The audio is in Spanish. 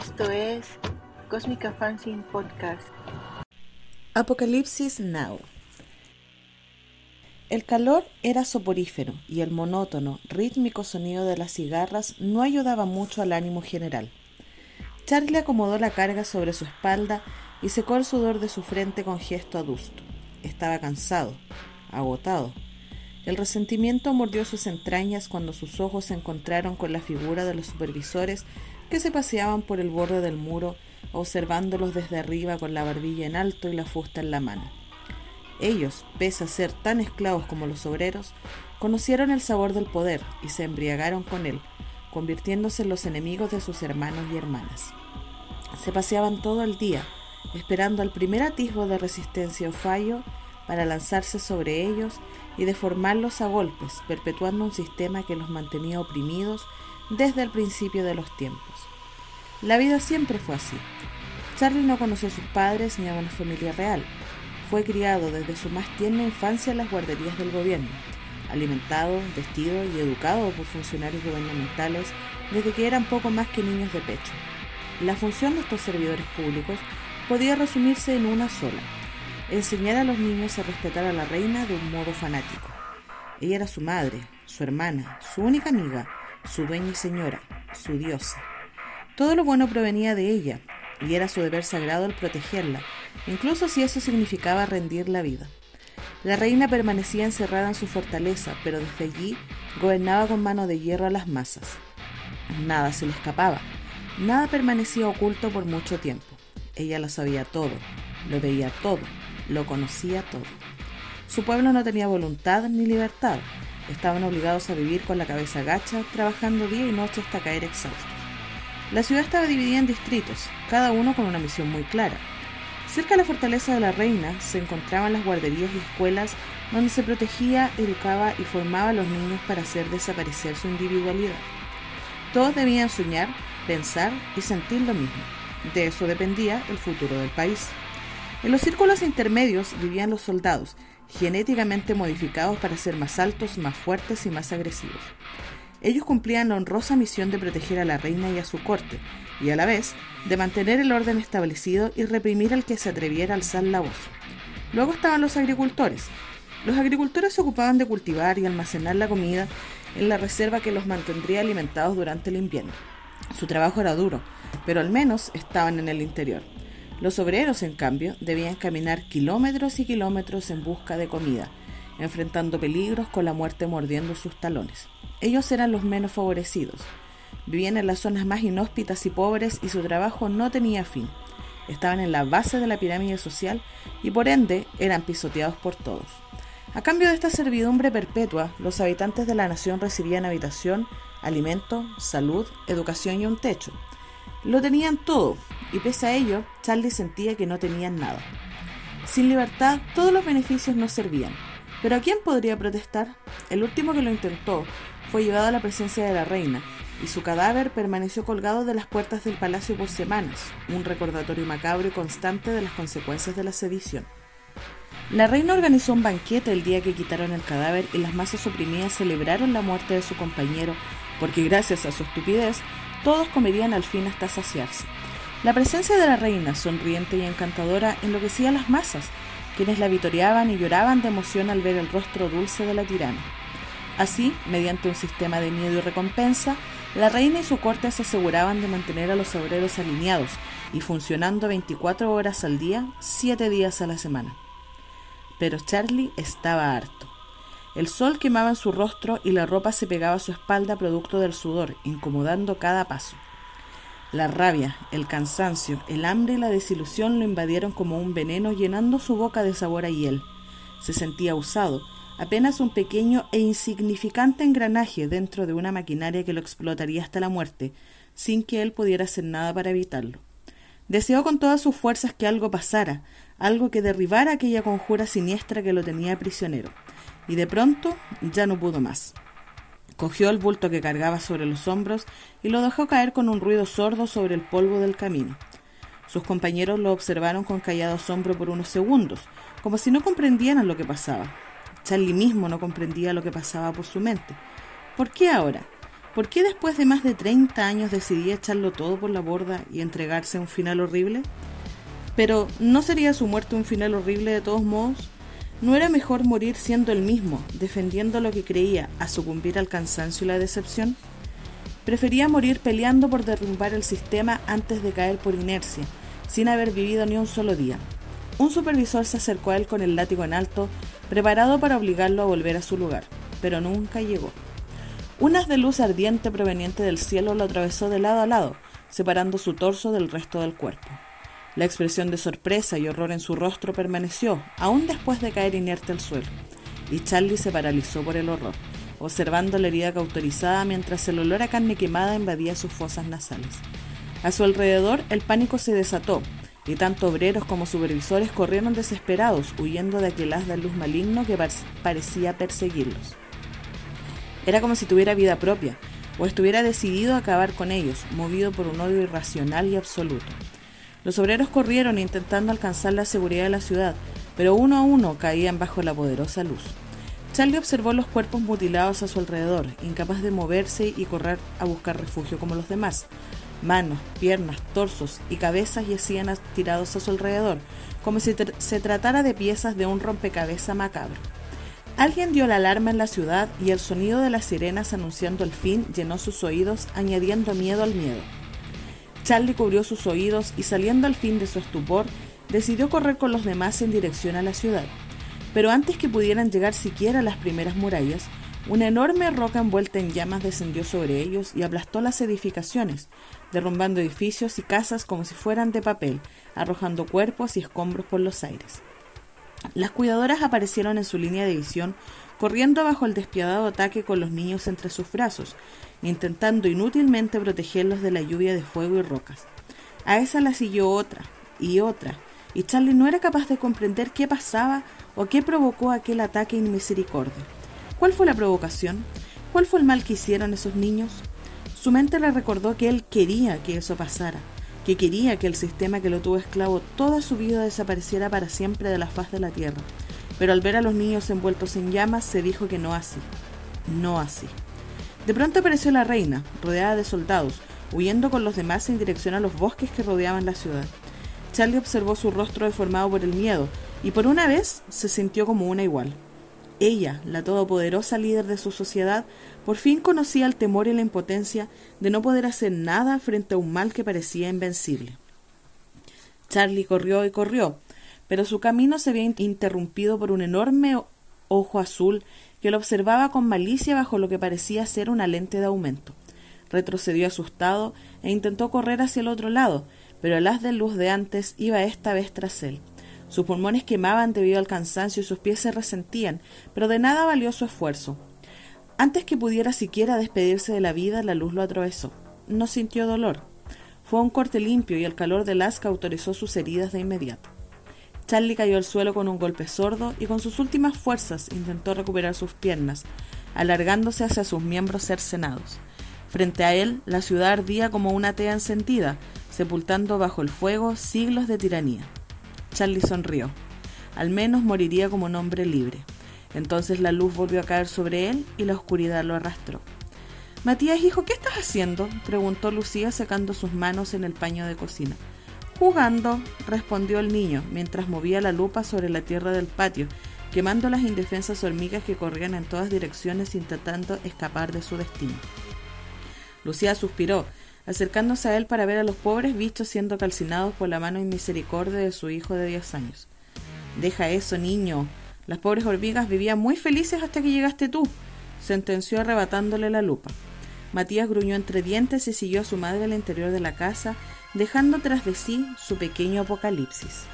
Esto es Cósmica Fanzine Podcast. Apocalipsis Now. El calor era soporífero y el monótono, rítmico sonido de las cigarras no ayudaba mucho al ánimo general. Charlie acomodó la carga sobre su espalda y secó el sudor de su frente con gesto adusto. Estaba cansado, agotado. El resentimiento mordió sus entrañas cuando sus ojos se encontraron con la figura de los supervisores que se paseaban por el borde del muro, observándolos desde arriba con la barbilla en alto y la fusta en la mano. Ellos, pese a ser tan esclavos como los obreros, conocieron el sabor del poder y se embriagaron con él, convirtiéndose en los enemigos de sus hermanos y hermanas. Se paseaban todo el día, esperando al primer atisbo de resistencia o fallo para lanzarse sobre ellos y deformarlos a golpes, perpetuando un sistema que los mantenía oprimidos desde el principio de los tiempos. La vida siempre fue así. Charlie no conoció a sus padres ni a una familia real. Fue criado desde su más tierna infancia en las guarderías del gobierno, alimentado, vestido y educado por funcionarios gubernamentales desde que eran poco más que niños de pecho. La función de estos servidores públicos podía resumirse en una sola, enseñar a los niños a respetar a la reina de un modo fanático. Ella era su madre, su hermana, su única amiga, su dueña y señora, su diosa. Todo lo bueno provenía de ella, y era su deber sagrado el protegerla, incluso si eso significaba rendir la vida. La reina permanecía encerrada en su fortaleza, pero desde allí gobernaba con mano de hierro a las masas. Nada se le escapaba, nada permanecía oculto por mucho tiempo. Ella lo sabía todo, lo veía todo, lo conocía todo. Su pueblo no tenía voluntad ni libertad, estaban obligados a vivir con la cabeza gacha, trabajando día y noche hasta caer exhaustos. La ciudad estaba dividida en distritos, cada uno con una misión muy clara. Cerca de la fortaleza de la reina se encontraban las guarderías y escuelas donde se protegía, educaba y formaba a los niños para hacer desaparecer su individualidad. Todos debían soñar, pensar y sentir lo mismo. De eso dependía el futuro del país. En los círculos intermedios vivían los soldados, genéticamente modificados para ser más altos, más fuertes y más agresivos. Ellos cumplían la honrosa misión de proteger a la reina y a su corte, y a la vez de mantener el orden establecido y reprimir al que se atreviera a alzar la voz. Luego estaban los agricultores. Los agricultores se ocupaban de cultivar y almacenar la comida en la reserva que los mantendría alimentados durante el invierno. Su trabajo era duro, pero al menos estaban en el interior. Los obreros, en cambio, debían caminar kilómetros y kilómetros en busca de comida, enfrentando peligros con la muerte mordiendo sus talones. Ellos eran los menos favorecidos. Vivían en las zonas más inhóspitas y pobres y su trabajo no tenía fin. Estaban en la base de la pirámide social y por ende eran pisoteados por todos. A cambio de esta servidumbre perpetua, los habitantes de la nación recibían habitación, alimento, salud, educación y un techo. Lo tenían todo, y pese a ello, Charlie sentía que no tenían nada. Sin libertad, todos los beneficios no servían. Pero ¿a quién podría protestar? El último que lo intentó fue llevado a la presencia de la reina, y su cadáver permaneció colgado de las puertas del palacio por semanas, un recordatorio macabro y constante de las consecuencias de la sedición. La reina organizó un banquete el día que quitaron el cadáver y las masas oprimidas celebraron la muerte de su compañero, porque gracias a su estupidez, todos comerían al fin hasta saciarse. La presencia de la reina, sonriente y encantadora, enloquecía a las masas, quienes la vitoreaban y lloraban de emoción al ver el rostro dulce de la tirana. Así, mediante un sistema de miedo y recompensa, la reina y su corte se aseguraban de mantener a los obreros alineados y funcionando 24 horas al día, 7 días a la semana. Pero Charlie estaba harto. El sol quemaba en su rostro y la ropa se pegaba a su espalda producto del sudor, incomodando cada paso. La rabia, el cansancio, el hambre y la desilusión lo invadieron como un veneno llenando su boca de sabor a hiel. Se sentía usado, apenas un pequeño e insignificante engranaje dentro de una maquinaria que lo explotaría hasta la muerte, sin que él pudiera hacer nada para evitarlo. Deseó con todas sus fuerzas que algo pasara, algo que derribara aquella conjura siniestra que lo tenía prisionero, y de pronto ya no pudo más. Cogió el bulto que cargaba sobre los hombros y lo dejó caer con un ruido sordo sobre el polvo del camino. Sus compañeros lo observaron con callado asombro por unos segundos, como si no comprendieran lo que pasaba. Charlie mismo no comprendía lo que pasaba por su mente. ¿Por qué ahora? ¿Por qué después de más de 30 años decidía echarlo todo por la borda y entregarse a un final horrible? Pero ¿no sería su muerte un final horrible de todos modos? ¿No era mejor morir siendo el mismo, defendiendo lo que creía, a sucumbir al cansancio y la decepción? Prefería morir peleando por derrumbar el sistema antes de caer por inercia, sin haber vivido ni un solo día. Un supervisor se acercó a él con el látigo en alto, preparado para obligarlo a volver a su lugar, pero nunca llegó. Un haz de luz ardiente proveniente del cielo lo atravesó de lado a lado, separando su torso del resto del cuerpo. La expresión de sorpresa y horror en su rostro permaneció, aún después de caer inerte al suelo, y Charlie se paralizó por el horror, observando la herida cauterizada mientras el olor a carne quemada invadía sus fosas nasales. A su alrededor el pánico se desató, y tanto obreros como supervisores corrieron desesperados, huyendo de aquel haz de luz maligno que parecía perseguirlos. Era como si tuviera vida propia, o estuviera decidido a acabar con ellos, movido por un odio irracional y absoluto. Los obreros corrieron intentando alcanzar la seguridad de la ciudad, pero uno a uno caían bajo la poderosa luz. Charlie observó los cuerpos mutilados a su alrededor, incapaz de moverse y correr a buscar refugio como los demás. Manos, piernas, torsos y cabezas yacían tirados a su alrededor, como si se tratara de piezas de un rompecabezas macabro. Alguien dio la alarma en la ciudad y el sonido de las sirenas anunciando el fin llenó sus oídos, añadiendo miedo al miedo. Charlie cubrió sus oídos y saliendo al fin de su estupor, decidió correr con los demás en dirección a la ciudad. Pero antes que pudieran llegar siquiera a las primeras murallas, una enorme roca envuelta en llamas descendió sobre ellos y aplastó las edificaciones, derrumbando edificios y casas como si fueran de papel, arrojando cuerpos y escombros por los aires. Las cuidadoras aparecieron en su línea de visión, corriendo bajo el despiadado ataque con los niños entre sus brazos, intentando inútilmente protegerlos de la lluvia de fuego y rocas. A esa la siguió otra y otra, y Charlie no era capaz de comprender qué pasaba o qué provocó aquel ataque misericordia. ¿Cuál fue la provocación? ¿Cuál fue el mal que hicieron esos niños? Su mente le recordó que él quería que eso pasara, que quería que el sistema que lo tuvo esclavo toda su vida desapareciera para siempre de la faz de la tierra. Pero al ver a los niños envueltos en llamas, se dijo que no así, no así. De pronto apareció la reina, rodeada de soldados, huyendo con los demás en dirección a los bosques que rodeaban la ciudad. Charlie observó su rostro deformado por el miedo, y por una vez se sintió como una igual. Ella, la todopoderosa líder de su sociedad, por fin conocía el temor y la impotencia de no poder hacer nada frente a un mal que parecía invencible. Charlie corrió y corrió, pero su camino se había interrumpido por un enorme ojo azul que lo observaba con malicia bajo lo que parecía ser una lente de aumento. Retrocedió asustado e intentó correr hacia el otro lado, pero el haz de luz de antes iba esta vez tras él. Sus pulmones quemaban debido al cansancio y sus pies se resentían, pero de nada valió su esfuerzo. Antes que pudiera siquiera despedirse de la vida, la luz lo atravesó. No sintió dolor. Fue un corte limpio y el calor del haz autorizó sus heridas de inmediato. Charlie cayó al suelo con un golpe sordo y con sus últimas fuerzas intentó recuperar sus piernas, alargándose hacia sus miembros cercenados. Frente a él, la ciudad ardía como una tea encendida, sepultando bajo el fuego siglos de tiranía. Charlie sonrió. Al menos moriría como un hombre libre. Entonces la luz volvió a caer sobre él y la oscuridad lo arrastró. Matías, hijo, ¿qué estás haciendo? preguntó Lucía secando sus manos en el paño de cocina. Jugando, respondió el niño, mientras movía la lupa sobre la tierra del patio, quemando las indefensas hormigas que corrían en todas direcciones intentando escapar de su destino. Lucía suspiró, acercándose a él para ver a los pobres bichos siendo calcinados por la mano inmisericordia de su hijo de diez años. Deja eso, niño. Las pobres hormigas vivían muy felices hasta que llegaste tú, sentenció arrebatándole la lupa. Matías gruñó entre dientes y siguió a su madre al interior de la casa, dejando tras de sí su pequeño apocalipsis.